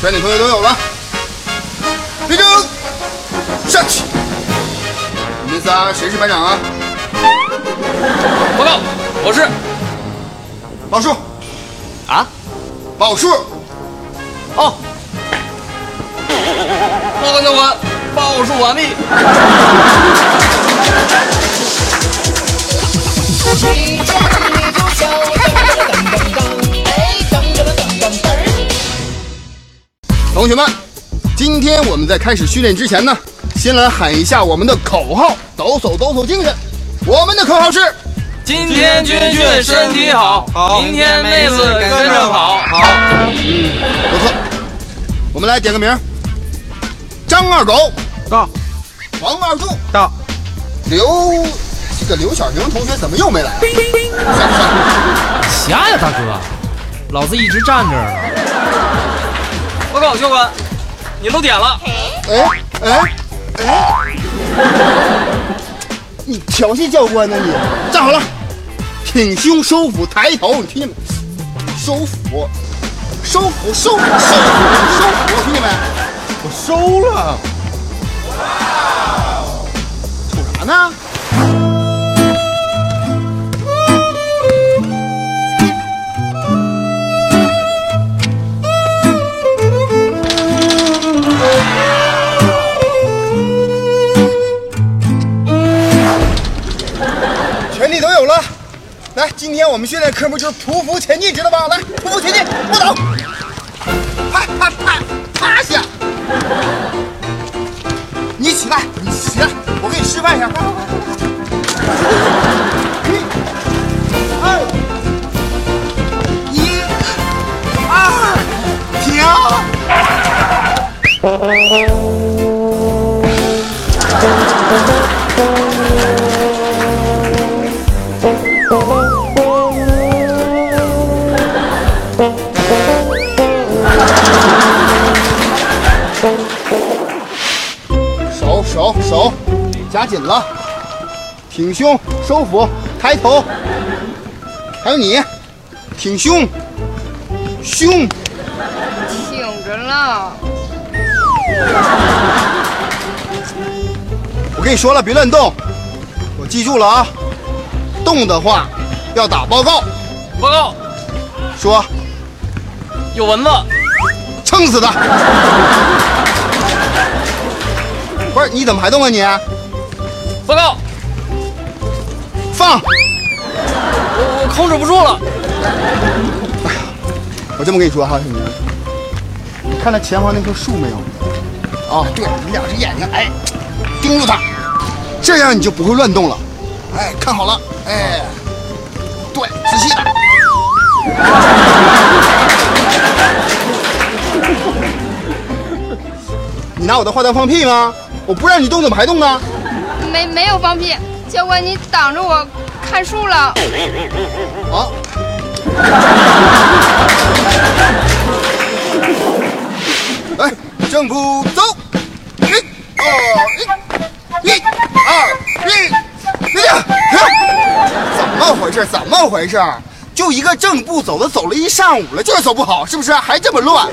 全体同学都有了，立正，下去。你们仨谁是班长啊？报告，我是报数，啊，报数。哦，报告教官，报数完毕。同学们，今天我们在开始训练之前呢，先来喊一下我们的口号，抖擞抖擞精神。我们的口号是：今天军训身体好，好明天妹子跟着跑。好，嗯不错。我们来点个名：张二狗到，王二柱到，刘，这个刘小宁同学怎么又没来？瞎呀，大哥，老子一直站这儿呢。报告教官，你漏点了。哎哎哎！你调戏教官呢你？站好了，挺胸收腹抬头，你听见没？收腹，收腹，收腹，收腹，收腹，听见没？我收了。哇瞅啥呢？来，今天我们训练科目就是匍匐前进，知道吧？来，匍匐前进，不倒，趴趴趴趴下。你起来，你起来，我给你示范一下。快快快！一、二、一、二，停。手夹紧了，挺胸收腹抬头，还有你，挺胸胸。挺着了，我跟你说了，别乱动，我记住了啊，动的话要打报告，报告，说有蚊子。撑死他。不是，你怎么还动啊你？报告，放！我我控制不住了。我这么跟你说哈，兄弟，你看到前方那棵树没有？啊，对，你两只眼睛，哎，盯住它，这样你就不会乱动了。哎，看好了，哎，对，仔细的。你拿我的话当放屁吗？我不让你动，怎么还动呢？没没有放屁，教官你挡着我看树了。啊！来，正步走，一、二、一、一、二、一！怎么回事？怎么回事？就一个正步走的，走了一上午了，就是走不好，是不是？还这么乱？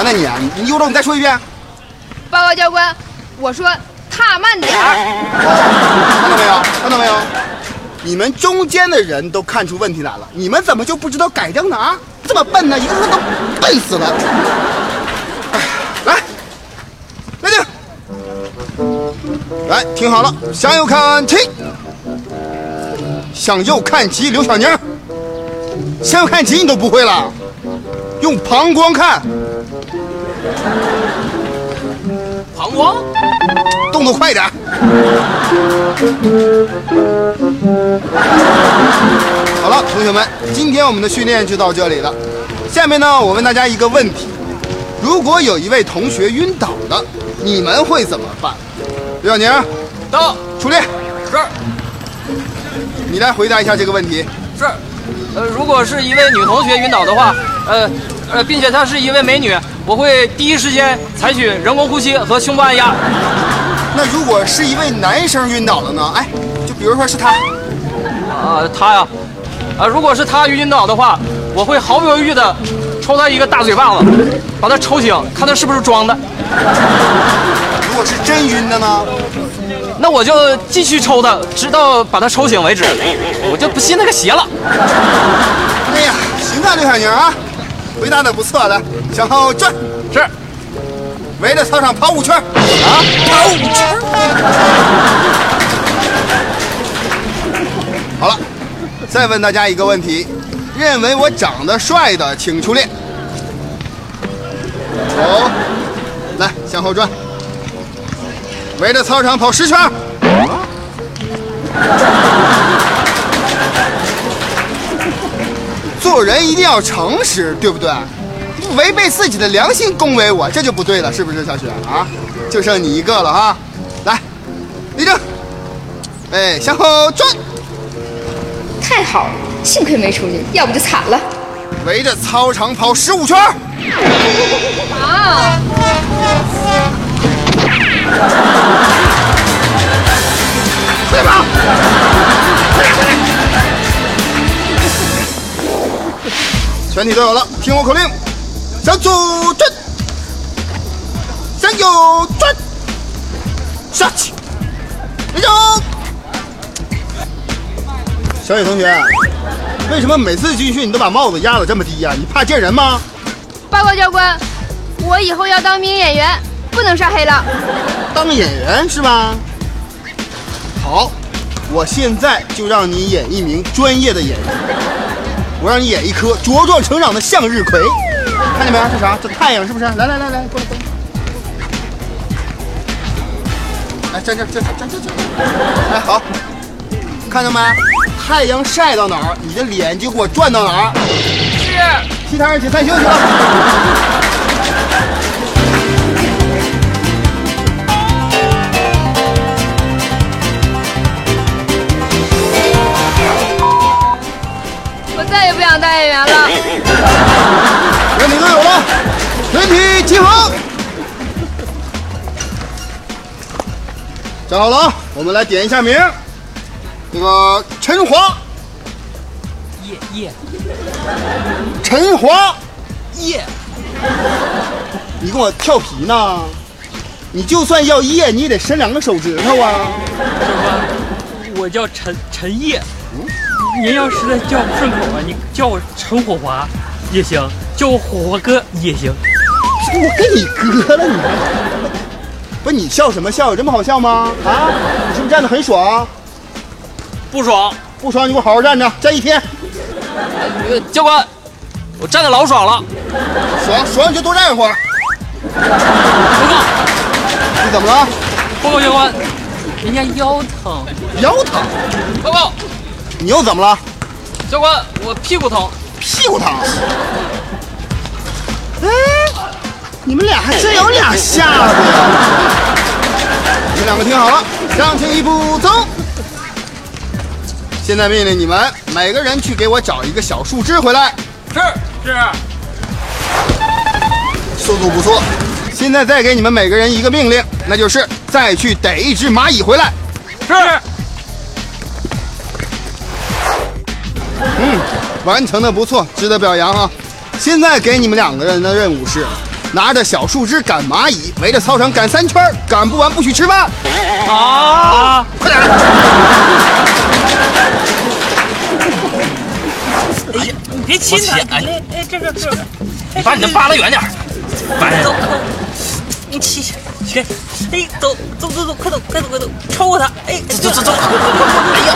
你说什么呢你？你你悠着，你再说一遍。报告教官，我说踏慢点儿。看到没有？看到没有？你们中间的人都看出问题来了，你们怎么就不知道改正呢？啊，这么笨呢，一个个都笨死了。哎，来，立定，来，听好了，向右看齐，向右看齐，刘小宁，向右看齐你都不会了，用膀胱看，膀胱。动作快点。好了，同学们，今天我们的训练就到这里了。下面呢，我问大家一个问题：如果有一位同学晕倒了，你们会怎么办？刘小宁，到，出列，是你来回答一下这个问题。是。呃，如果是一位女同学晕倒的话，呃呃，并且她是一位美女，我会第一时间采取人工呼吸和胸部按压。那如果是一位男生晕倒了呢？哎，就比如说是他，啊，他呀，啊，如果是他晕倒的话，我会毫不犹豫的抽他一个大嘴巴子，把他抽醒，看他是不是装的。如果是真晕的呢？那我就继续抽他，直到把他抽醒为止。我就不信那个邪了。哎呀，行啊，刘小宁啊，回答的不错来，向后转，是，围着操场跑五圈啊，跑五圈。好了，再问大家一个问题：认为我长得帅的，请出列。走，来向后转，围着操场跑十圈儿。做人一定要诚实，对不对？违背自己的良心恭维我，这就不对了，是不是，小雪啊？就剩你一个了哈，来，立正，哎，向后转，太好了，幸亏没出去，要不就惨了。围着操场跑十五圈儿。啊！快跑！全体都有了，听我口令：向左转，向右转，下去，立正。小野同学，为什么每次军训你都把帽子压得这么低呀、你怕见人吗？报告教官，我以后要当名演员，不能晒黑了。当演员是吧？好，我现在就让你演一名专业的演员。我让你演一颗茁壮成长的向日葵，看见没？这啥？这太阳是不是？来来来来，过来过来。来，站这站站站站。哎，好，看到没？太阳晒到哪儿，你的脸就给我转到哪儿。是。其他人解散休息了。演员了。全体都有了，全体集合。站好了啊，我们来点一下名。这个陈华，耶耶陈华，耶！你跟我跳皮呢？你就算要耶，你也得伸两个手指头啊。我叫陈陈烨，您要实在叫不顺口啊，你叫我陈火华也行，叫我火华哥也行。我跟你哥了，你不是你笑什么笑？有这么好笑吗？啊，你是不是站得很爽？不爽。不爽你给我好好站着，站一天。呃教官，我站的老爽了。爽爽你就多站一会儿。报告，你怎么了？报告教官，人家腰疼，腰疼？报告你又怎么了？教官，我屁股疼。屁股疼。哎，你们俩还真有俩下子呀！你们两个听好了，向前一步走。现在命令你们每个人去给我找一个小树枝回来。是是。速度不错。现在再给你们每个人一个命令，那就是再去逮一只蚂蚁回来。是。嗯，完成的不错，值得表扬啊！现在给你们两个人的任务是，拿着小树枝赶蚂蚁，围着操场赶三圈，赶不完不许吃饭。啊！快点儿！哎呀，你别亲他，哎哎，这个这个，你把你的扒拉远点儿。走，你起起来，哎，走走走走，快走快走快走，超过他，哎，走走走，哎呀，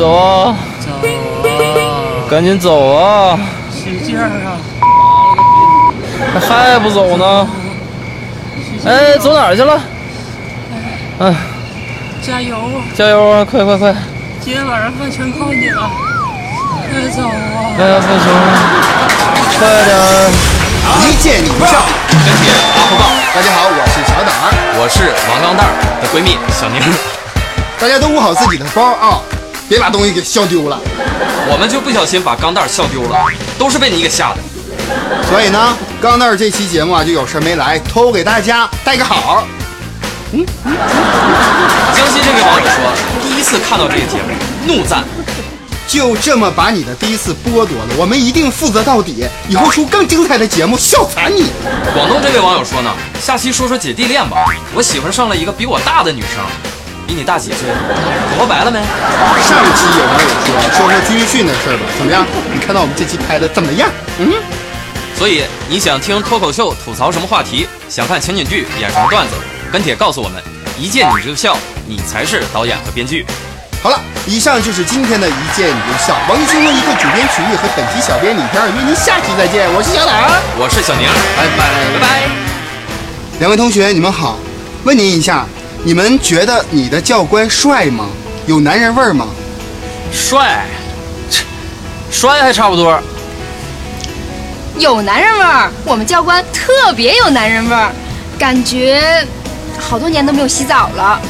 走啊，走啊，赶紧走啊！使劲儿啊！还不走呢？哎，走哪儿去了？哎，加油啊！加油啊！快快快！今天晚上饭全靠你了，快走啊！哎，不行了，快点！一见你不笑。跟帖发报告，大家好，我是小胆儿。我是王钢蛋儿的闺蜜小宁，大家都捂好自己的包啊，别把东西给笑丢了。我们就不小心把钢蛋儿笑丢了，都是被你给吓的。所以呢，钢蛋儿这期节目啊，就有事没来，偷给大家带个好。嗯江西这位网友说，第一一次看到这个节目，怒赞。就这么把你的第一次剥夺了，我们一定负责到底，以后出更精彩的节目，笑惨你！广东这位网友说呢，下期说说姐弟恋吧。我喜欢上了一个比我大的女生，比你大几岁？活白了没？上期有网友说说说军训的事儿吧，怎么样？你看到我们这期拍的怎么样？嗯，所以你想听脱口秀吐槽什么话题？想看情景剧演什么段子？跟帖告诉我们，一见你就笑，你才是导演和编剧。好了，以上就是今天的一见你就笑，王一清的一个主编曲艺和本期小编李天儿约您下期再见，我是小懒，我是小宁，拜拜拜拜。两位同学，你们好，问您一下，你们觉得你的教官帅吗？有男人味儿吗？帅，切帅还差不多。有男人味儿，我们教官特别有男人味儿，感觉好多年都没有洗澡了。